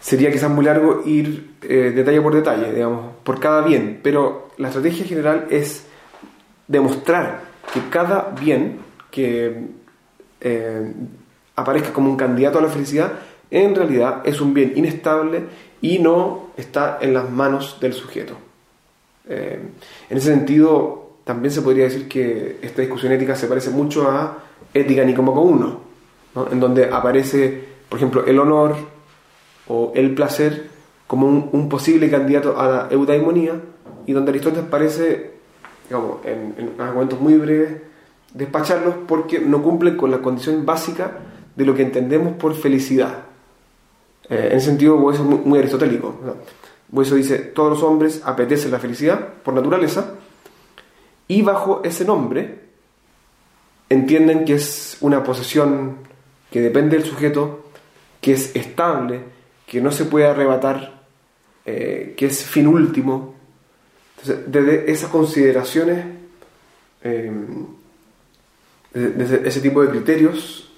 S1: sería quizás muy largo ir eh, detalle por detalle, digamos, por cada bien, pero la estrategia general es demostrar que cada bien que eh, aparezca como un candidato a la felicidad, en realidad es un bien inestable y no está en las manos del sujeto. Eh, en ese sentido, también se podría decir que esta discusión ética se parece mucho a Ética Nicómaco 1, en donde aparece, por ejemplo, el honor o el placer como un, posible candidato a la eudaimonía y donde Aristóteles parece, digamos, en, en argumentos muy breves, despacharlos porque no cumplen con la condición básica de lo que entendemos por felicidad. Eh, en sentido, es muy, aristotélico. ¿no? Dice, todos los hombres apetecen la felicidad por naturaleza y bajo ese nombre entienden que es una posesión que depende del sujeto, que es estable, que no se puede arrebatar, eh, que es fin último. Entonces, desde esas consideraciones, eh, desde, ese tipo de criterios,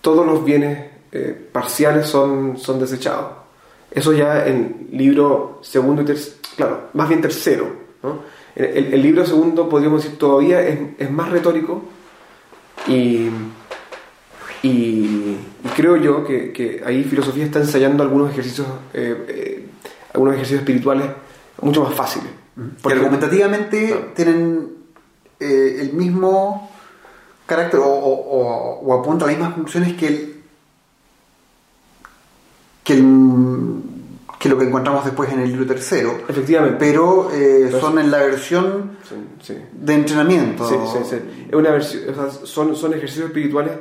S1: todos los bienes eh, parciales son, son desechados. Eso ya en libro segundo y, ter- claro, más bien tercero. ¿no? El, el libro segundo, podríamos decir, todavía es, es más retórico y, y, y creo yo que, que, ahí filosofía está ensayando algunos ejercicios, eh, eh, algunos ejercicios espirituales mucho más fáciles.
S2: Porque argumentativamente claro. tienen eh, el mismo carácter o, o, o, apunta a las mismas conclusiones que el, que, el, que lo que encontramos después en el libro tercero.
S1: Efectivamente.
S2: Pero, eh, son en la versión
S1: sí, sí.
S2: de entrenamiento.
S1: Sí, sí, sí. Es una versión, o sea, son, son ejercicios espirituales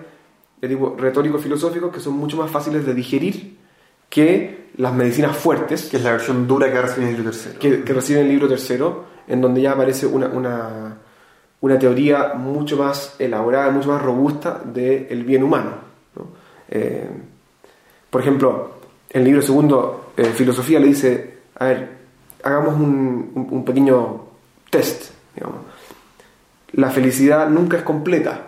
S1: de tipo que son mucho más fáciles de digerir que las medicinas fuertes.
S2: Que es la versión dura que recibe el libro tercero.
S1: Que, que recibe el libro tercero, en donde ya aparece una, una, una teoría mucho más elaborada, mucho más robusta del bien humano. ¿no? Eh, por ejemplo, el libro segundo, eh, Filosofía, le dice, a ver, hagamos un, un, un, pequeño test, digamos. La felicidad nunca es completa,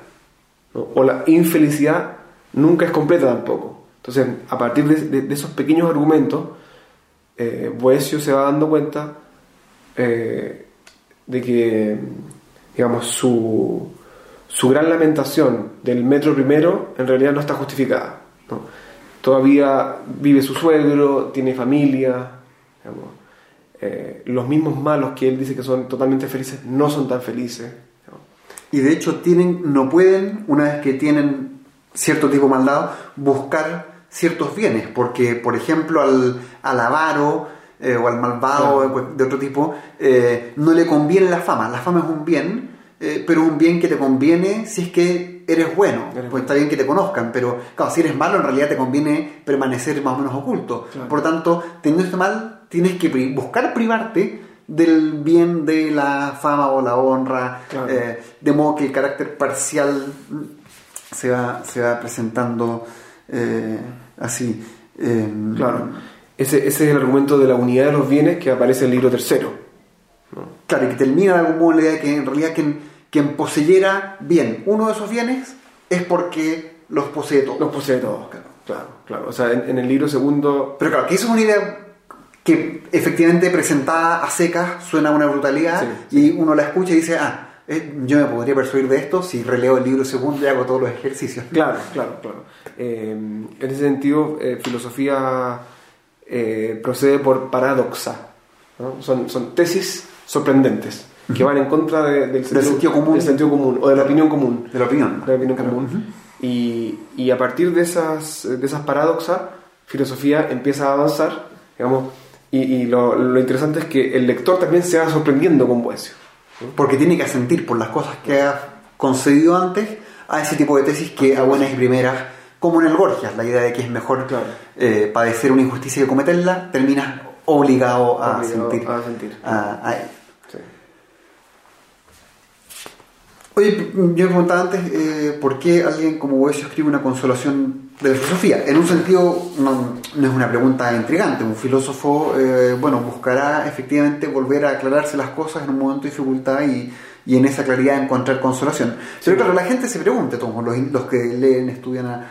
S1: o la infelicidad nunca es completa tampoco. Entonces, a partir de, esos pequeños argumentos, eh, Boesio se va dando cuenta eh, de que, digamos, su, su gran lamentación del metro primero en realidad no está justificada. todavía vive su suegro, tiene familia, eh, los mismos malos que él dice que son totalmente felices no son tan felices.
S2: Y de hecho tienen, no pueden, una vez que tienen cierto tipo de maldad, buscar ciertos bienes, porque por ejemplo al, al avaro eh, o al malvado claro. de otro tipo eh, no le conviene la fama, la fama es un bien, pero un bien que te conviene si es que eres bueno, eres pues está bien que te conozcan, pero claro, si eres malo en realidad te conviene permanecer más o menos oculto. Claro. Por tanto, teniendo este mal, tienes que buscar privarte del bien de la fama o la honra, claro. eh, de modo que el carácter parcial se va, se va presentando eh, así. Eh,
S1: claro, ese, ese, es el argumento de la unidad de los bienes que aparece en el libro tercero.
S2: ¿no? Claro, y que termina de algún modo la idea de que en realidad quien quien poseyera bien uno de esos bienes es porque los posee todos.
S1: Los posee todos, claro. Claro, claro. O sea, en, en, el libro segundo.
S2: Pero claro, que eso es una idea que efectivamente presentada a secas suena una brutalidad sí, y uno la escucha y dice, ah, eh, yo me podría persuadir de esto si releo el libro segundo y hago todos los ejercicios.
S1: Claro, claro, claro. Eh, en ese sentido, eh, filosofía eh, procede por paradoxa. ¿no? Son, son tesis sorprendentes que van en contra de, del,
S2: del, sentido común.
S1: del, sentido común o de la opinión común.
S2: De la opinión.
S1: De la opinión claro. común. Y, y, a partir de esas, de esas paradoxas, filosofía empieza a avanzar, digamos, y, y lo, lo, interesante es que el lector también se va sorprendiendo con Boesio.
S2: Porque tiene que asentir por las cosas que ha concedido antes a ese tipo de tesis que a buenas y primeras, como en el Gorgias, la idea de que es mejor claro. eh, padecer una injusticia que cometerla, terminas obligado a
S1: Obligado
S2: sentir,
S1: a sentir.
S2: A, a él.
S1: Sí.
S2: Oye, yo me preguntaba antes eh, por qué alguien como Boesio escribe una consolación de la filosofía. En un sentido, no, no es una pregunta intrigante. Un filósofo, eh, bueno, buscará efectivamente volver a aclararse las cosas en un momento de dificultad y, y en esa claridad encontrar consolación. Pero claro, la gente se pregunta, todos los, los que leen, estudian a,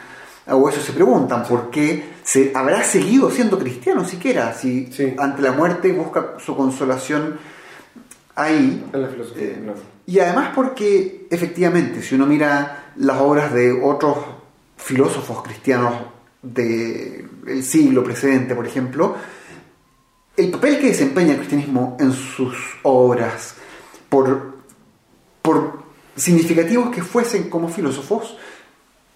S2: a Boesio se preguntan por qué se habrá seguido siendo cristiano siquiera, si
S1: Sí.
S2: ante la muerte busca su consolación ahí.
S1: En la filosofía,
S2: Eh. Y además porque efectivamente, si uno mira las obras de otros filósofos cristianos del siglo precedente, por ejemplo, el papel que desempeña el cristianismo en sus obras, por, por significativos que fuesen como filósofos,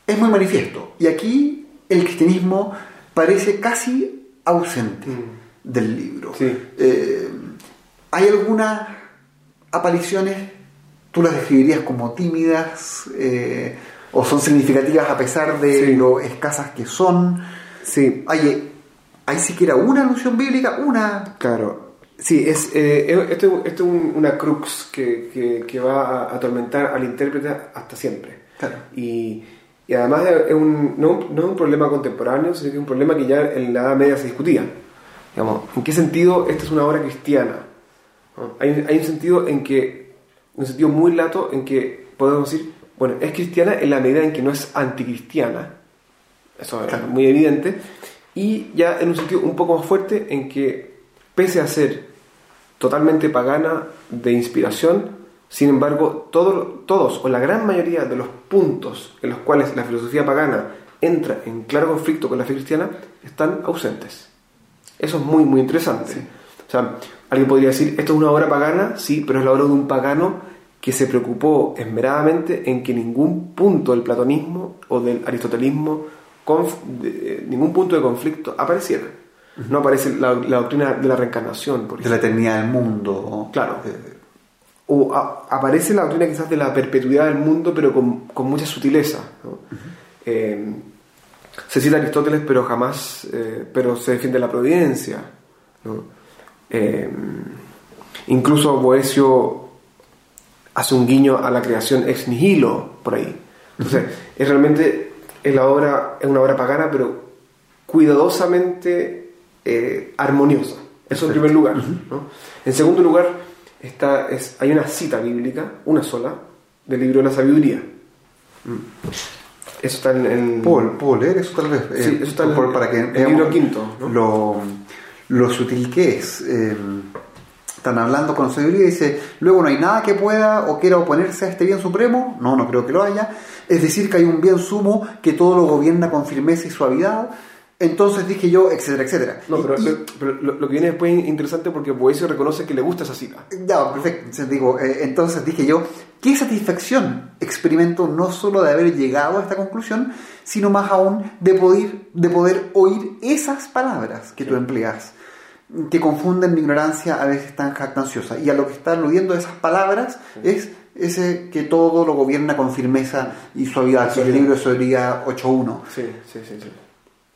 S2: es muy manifiesto. Y aquí el cristianismo parece casi ausente
S1: Mm.
S2: del libro.
S1: Sí.
S2: Eh, ¿Hay algunas apariciones, tú las describirías como tímidas eh, o son significativas a pesar de
S1: Sí.
S2: lo escasas que son?
S1: Sí,
S2: ¿Hay, ¿Hay siquiera una alusión bíblica? Una.
S1: Claro, sí, es, eh, esto, esto es un- una crux que, que, que va a atormentar al intérprete hasta siempre.
S2: Claro.
S1: Y, y además es un, no, no es un problema contemporáneo, sino que es un problema que ya en la Edad Media se discutía. Digamos, ¿En qué sentido esta es una obra cristiana? Hay, hay un sentido en que, un sentido muy lato en que podemos decir, bueno, es cristiana en la medida en que no es anticristiana, eso es muy evidente, y ya en un sentido un poco más fuerte en que, pese a ser totalmente pagana de inspiración, sin embargo, todos o la gran mayoría de los puntos en los cuales la filosofía pagana entra en claro conflicto con la fe cristiana están ausentes. Eso es muy, muy interesante. O sea, alguien podría decir, esto es una obra pagana, sí, pero es la obra de un pagano que se preocupó esmeradamente en que ningún punto del platonismo o del aristotelismo, eh, ningún punto de conflicto apareciera. No aparece la, doctrina de la reencarnación,
S2: por De la eternidad del mundo.
S1: Claro. Eh, o aparece la doctrina quizás de la perpetuidad del mundo, pero con, mucha sutileza. Eh, se cita Aristóteles, pero jamás, pero se defiende la providencia. incluso Boesio hace un guiño a la creación ex nihilo por ahí. Entonces, es realmente es la obra, es una obra pagana, pero cuidadosamente eh, armoniosa. Eso en primer lugar. En segundo lugar, está, es, hay una cita bíblica, una sola, del libro de la sabiduría. Mm. Eso está en.
S2: ¿Puedo, leer eso tal vez?
S1: Sí, eso está en,
S2: para que
S1: el libro quinto.
S2: Lo, lo sutil que es. Eh, están hablando con sabiduría y dice, luego no hay nada que pueda o quiera oponerse a este bien supremo, no, no creo que lo haya, es decir, que hay un bien sumo que todo lo gobierna con firmeza y suavidad, entonces dije yo, etcétera, etcétera.
S1: No, pero, lo, que viene después es interesante porque Boesio reconoce que le gusta esa cita.
S2: Ya, perfecto. Entonces, digo, eh, entonces dije yo, qué satisfacción experimento no solo de haber llegado a esta conclusión, sino más aún de poder, de poder oír esas palabras que tú empleas que confunden mi ignorancia a veces tan jactanciosa. Y a lo que están aludiendo esas palabras es ese que todo lo gobierna con firmeza y suavidad, que el libro de Sabiduría 8.1.
S1: Sí, sí, sí,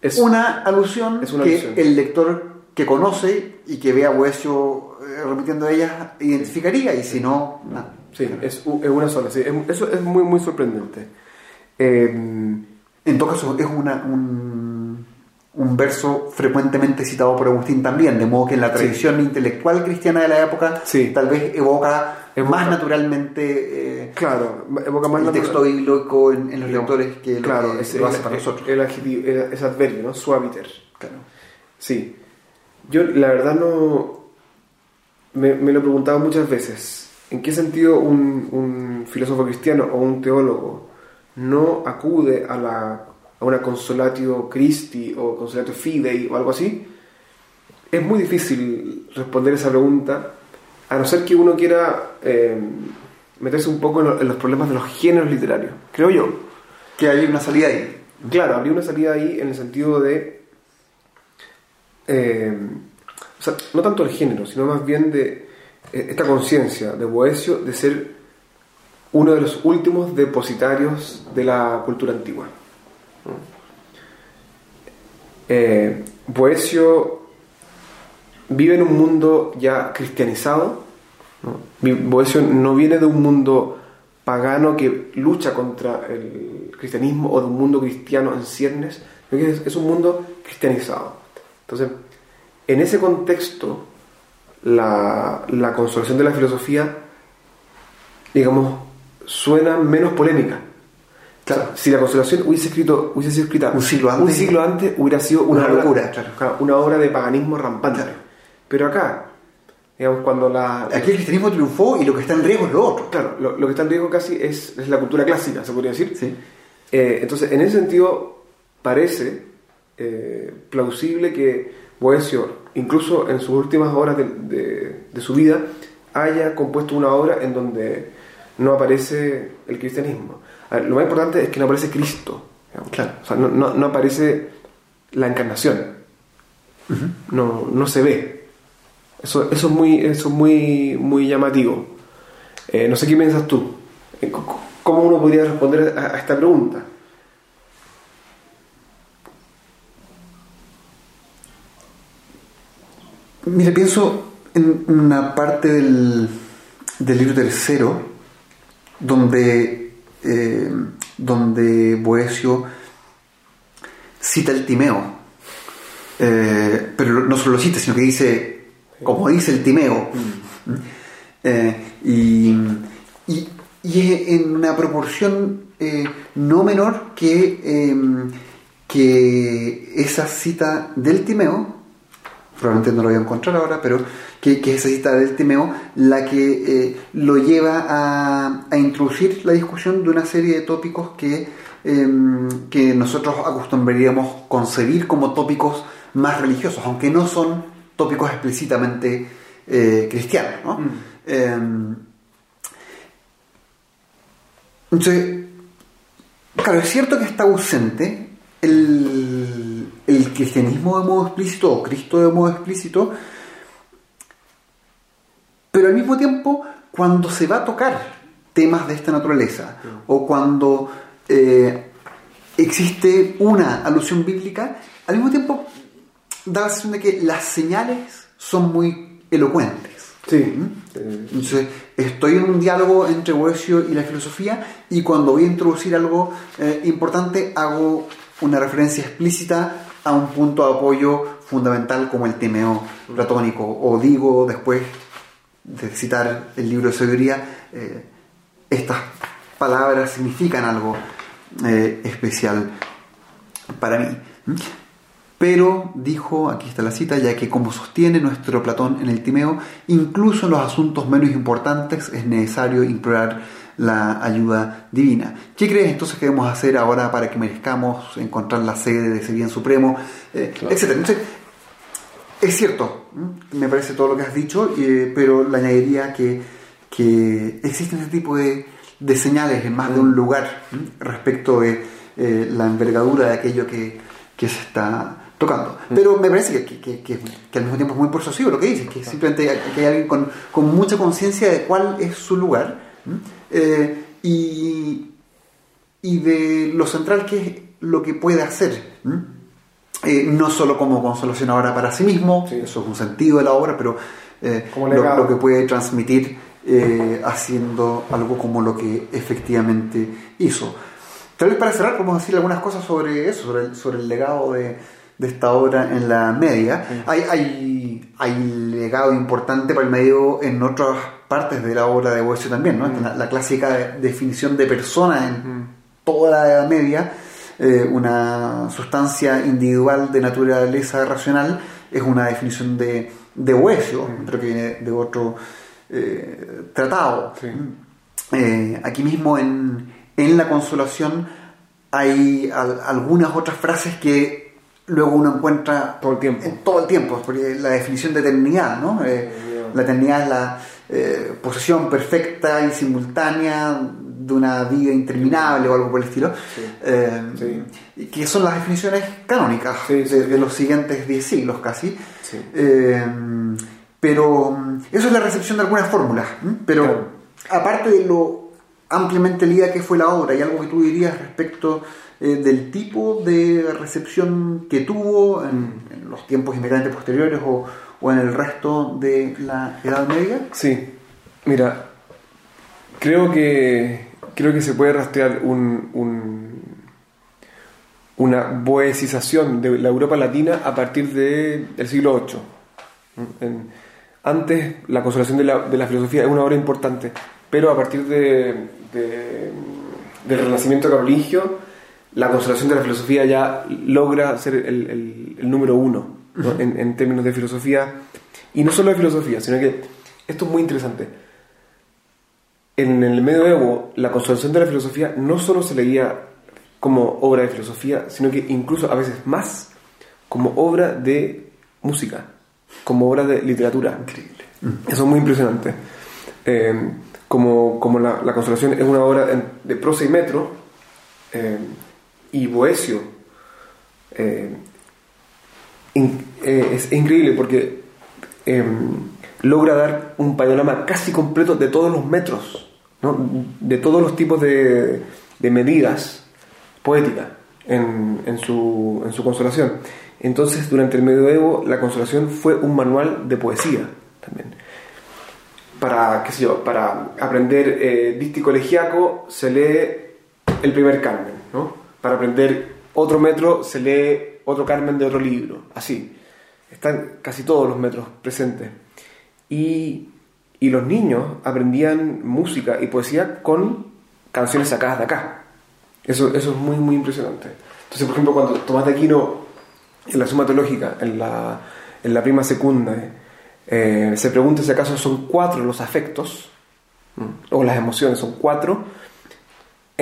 S2: Es una alusión que el lector que conoce y que ve a Boesio eh, repitiendo ellas identificaría, y si no, nada.
S1: Sí, es, una sola, sí. eso es muy, muy sorprendente. Eh,
S2: en todo caso, es una, un, un verso frecuentemente citado por Agustín también, de modo que en la tradición intelectual cristiana de la época tal vez evoca, más naturalmente
S1: eh, claro, evoca más
S2: el texto bíblico en, los lectores que
S1: claro,
S2: lo,
S1: es, lo hace para nosotros. El, es adverbio, ¿no? Suaviter. Claro. Sí. Yo la verdad no... Me, lo he preguntado muchas veces. ¿En qué sentido un, un filósofo cristiano o un teólogo no acude a la a una Consolatio Christi o Consolatio Fidei o algo así, es muy difícil responder esa pregunta, a no ser que uno quiera eh, meterse un poco en, los problemas de los géneros literarios, creo yo.
S2: Que hay una salida ahí.
S1: Claro, habría una salida ahí en el sentido de... Eh, o sea, no tanto el género, sino más bien de eh, esta conciencia de Boesio de ser uno de los últimos depositarios de la cultura antigua. Eh, Boesio vive en un mundo ya cristianizado. Boesio no viene de un mundo pagano que lucha contra el cristianismo o de un mundo cristiano en ciernes, es, un mundo cristianizado. Entonces, en ese contexto, la, la consolación de la filosofía, digamos, suena menos polémica Claro, si la consolación hubiese, escrito, hubiese sido escrita
S2: un siglo antes,
S1: un siglo antes hubiera sido una, locura, una obra de paganismo rampante. Pero acá, digamos, cuando la.
S2: Aquí el cristianismo triunfó y lo que está en riesgo es lo otro.
S1: Claro, lo, que está en riesgo casi es, es, la cultura clásica, se podría decir. Sí. Eh, entonces, en ese sentido, parece eh, plausible que Boesio, incluso en sus últimas horas de, de su vida, haya compuesto una obra en donde no aparece el cristianismo lo más importante es que no aparece Cristo. Claro. O sea, no, aparece la encarnación. no, se ve. Eso, eso es muy, eso muy, muy llamativo. Eh, no sé qué piensas tú. Eh, ¿Cómo uno podría responder a, esta pregunta?
S2: Mira, pienso en una parte del, del libro tercero donde eh, donde Boesio cita el Timeo, eh, pero no solo lo cita, sino que dice, como dice el Timeo, mm. eh, y, y, en una proporción no menor que, que esa cita del Timeo probablemente no lo voy a encontrar ahora, pero que, que es esa cita del Timeo, la que eh, lo lleva a, a, introducir la discusión de una serie de tópicos que, em, que nosotros acostumbraríamos concebir como tópicos más religiosos, aunque no son tópicos explícitamente eh, cristianos. ¿no?
S1: Mm.
S2: Em, entonces, claro, es cierto que está ausente el, el cristianismo de modo explícito o Cristo de modo explícito, pero al mismo tiempo, cuando se va a tocar temas de esta naturaleza o cuando eh, existe una alusión bíblica, al mismo tiempo da la sensación de que las señales son muy elocuentes.
S1: Sí.
S2: ¿Mm? Entonces, estoy en un diálogo entre Boesio y la filosofía y cuando voy a introducir algo eh, importante hago una referencia explícita a un punto de apoyo fundamental como el temeo platónico o digo después de citar el libro de sabiduría eh, estas palabras significan algo eh, especial para mí. ¿Mm? Pero dijo, aquí está la cita, ya que como sostiene nuestro Platón en el Timeo, incluso en los asuntos menos importantes es necesario implorar la ayuda divina. ¿Qué crees entonces que debemos hacer ahora para que merezcamos encontrar la sede de ese bien supremo? Eh,
S1: Claro.
S2: Etcétera. Entonces, es cierto, me parece todo lo que has dicho, eh, pero le añadiría que, que existen este tipo de, de señales en más de un lugar respecto de eh, la envergadura de aquello que, que se está tocando. Pero me parece que, que- que- que al mismo tiempo es muy persuasivo lo que dices, que simplemente hay, que hay alguien con, con mucha conciencia de cuál es su lugar. Eh, y, y de lo central que es lo que puede hacer. Eh, no solo como consolación ahora para sí mismo,
S1: Sí.
S2: eso es un sentido de la obra, pero eh, lo, que puede transmitir haciendo algo como lo que efectivamente hizo. Tal vez para cerrar podemos decir algunas cosas sobre eso, sobre el, sobre el legado de, de esta obra en la media. Hay, hay, hay legado importante para el medio en otras partes de la obra de Boesio también, ¿no? La, la clásica de- definición de persona en toda la Edad Media, eh, una sustancia individual de naturaleza racional, es una definición de, de Boesio, creo que viene de otro eh, tratado.
S1: Sí.
S2: Eh, aquí mismo en, en la consolación hay al- algunas otras frases que luego uno encuentra
S1: Todo el tiempo.
S2: en todo el tiempo, porque la definición de eternidad, ¿no? Eh, la eternidad es la eh, posesión perfecta y simultánea de una vida interminable o algo por el estilo,
S1: Sí.
S2: Eh,
S1: Sí.
S2: y que son las definiciones canónicas
S1: Sí,
S2: de, de los siguientes 10 siglos casi. Eh, pero mm, eso es la recepción de algunas fórmulas. Pero
S1: Claro.
S2: aparte de lo ampliamente leída que fue la obra, ¿hay algo que tú dirías respecto eh, del tipo de recepción que tuvo en, en los tiempos inmediatamente posteriores o, o en el resto de la Edad Media?
S1: Sí, mira, creo que creo que se puede rastrear un, un- una boecización de la Europa latina a partir de- del siglo VIII. Antes la consolación de la, de la filosofía es una obra importante, pero a partir de- del Renacimiento carolingio, la consolación de la filosofía ya logra ser el, el- el número uno ¿no? en, en términos de filosofía, y no solo de filosofía, sino que esto es muy interesante. En el medioevo, la consolación de la filosofía no solo se leía como obra de filosofía, sino que incluso a veces más como obra de música, como obra de literatura.
S2: Increíble.
S1: Eso es muy impresionante. Eh, como como la, la consolación es una obra de prosa y metro, eh, y Boesio eh, eh, es increíble porque eh, logra dar un panorama casi completo de todos los metros, de todos los tipos de, medidas poéticas en, su, en su consolación. Entonces, durante el medioevo, la consolación fue un manual de poesía también. Para, qué sé para aprender eh, dístico elegiaco se lee el primer Carmen, ¿no? Para aprender otro metro se lee otro Carmen de otro libro, así. Están casi todos los metros presentes. Y, y los niños aprendían música y poesía con canciones sacadas de acá. Eso, eso es muy, muy impresionante. Entonces, por ejemplo, cuando Tomás de Aquino, en la Suma en la, en la prima secunda, eh, se pregunta si acaso son cuatro los afectos, o las emociones son cuatro,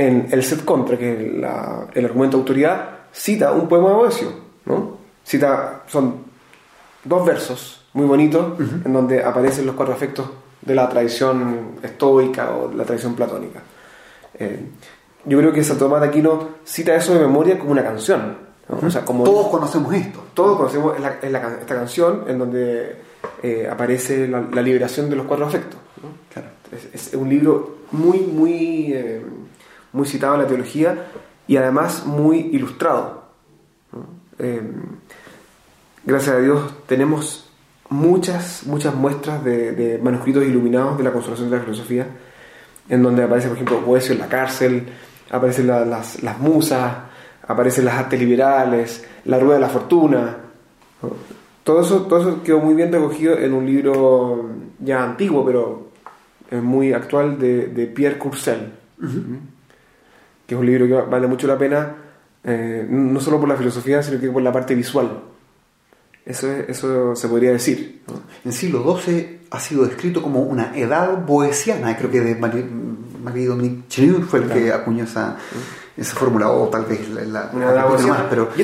S1: en el set contra, que la, el argumento de autoridad, cita un poema de Boesio, ¿no? Cita, son dos versos muy bonitos en donde aparecen los cuatro afectos de la tradición estoica o la tradición platónica. Eh, yo creo que Santo Tomás de Aquino cita eso de memoria como una canción.
S2: O sea, como todos conocemos esto.
S1: Todos conocemos esta canción en donde eh, aparece la, liberación de los cuatro afectos. Claro. Es, un libro muy, muy, eh, muy citado en la teología y además muy ilustrado. gracias a Dios tenemos muchas, muchas muestras de, manuscritos iluminados de la consolación de la filosofía, en donde aparece, por ejemplo, Boesio en la cárcel, aparecen las, las, musas, aparecen las artes liberales, la rueda de la fortuna. Todo eso, todo eso quedó muy bien recogido en un libro ya antiguo, pero muy actual, de, de Pierre Courcel, que es un libro que vale mucho la pena, eh, no solo por la filosofía, sino que por la parte visual. Eso, eso se podría decir.
S2: En siglo XII ha sido descrito como una edad boesiana, creo que de Chenu fue el que acuñó esa, esa fórmula, o tal vez la,
S1: una edad boesiana. pero y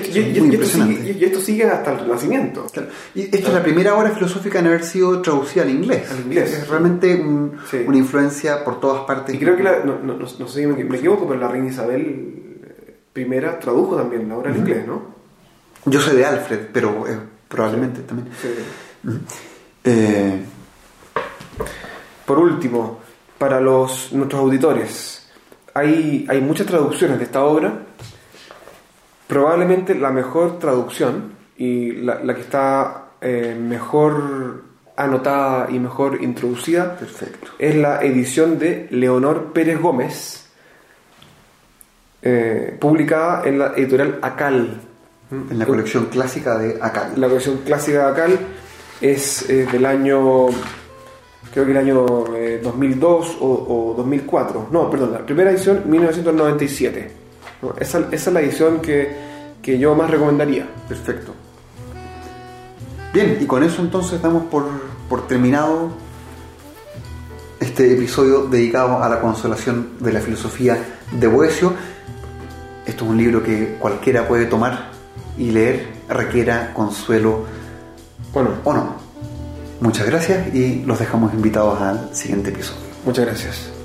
S1: esto, sigue, hasta el Renacimiento.
S2: Y esta es la primera obra filosófica en haber sido traducida al inglés.
S1: Al inglés.
S2: Es realmente una influencia por todas partes.
S1: Y creo que, no, no, no, sé, me, me equivoco, pero la reina Isabel I tradujo también la obra al inglés, ¿no?
S2: Yo soy de Alfred, pero... Eh, probablemente también.
S1: Eh, por último, para los, nuestros auditores, hay, hay muchas traducciones de esta obra. Probablemente la mejor traducción y la, que está eh, mejor anotada y mejor introducida
S2: Perfecto.
S1: es la edición de Leonor Pérez Gómez, eh, publicada en la editorial Acal
S2: en la colección clásica de Acal.
S1: La colección clásica de Acal es eh, del año, creo que el año 2002 eh, o, 2004. No, perdón, la primera edición 1997. esa, es la edición que, yo más recomendaría.
S2: Perfecto. Bien, y con eso entonces damos por, por terminado este episodio dedicado a la consolación de la filosofía de Boesio. Esto es un libro que cualquiera puede tomar y leer requiera consuelo
S1: bueno.
S2: o no. Muchas gracias y los dejamos invitados al siguiente episodio.
S1: Muchas gracias.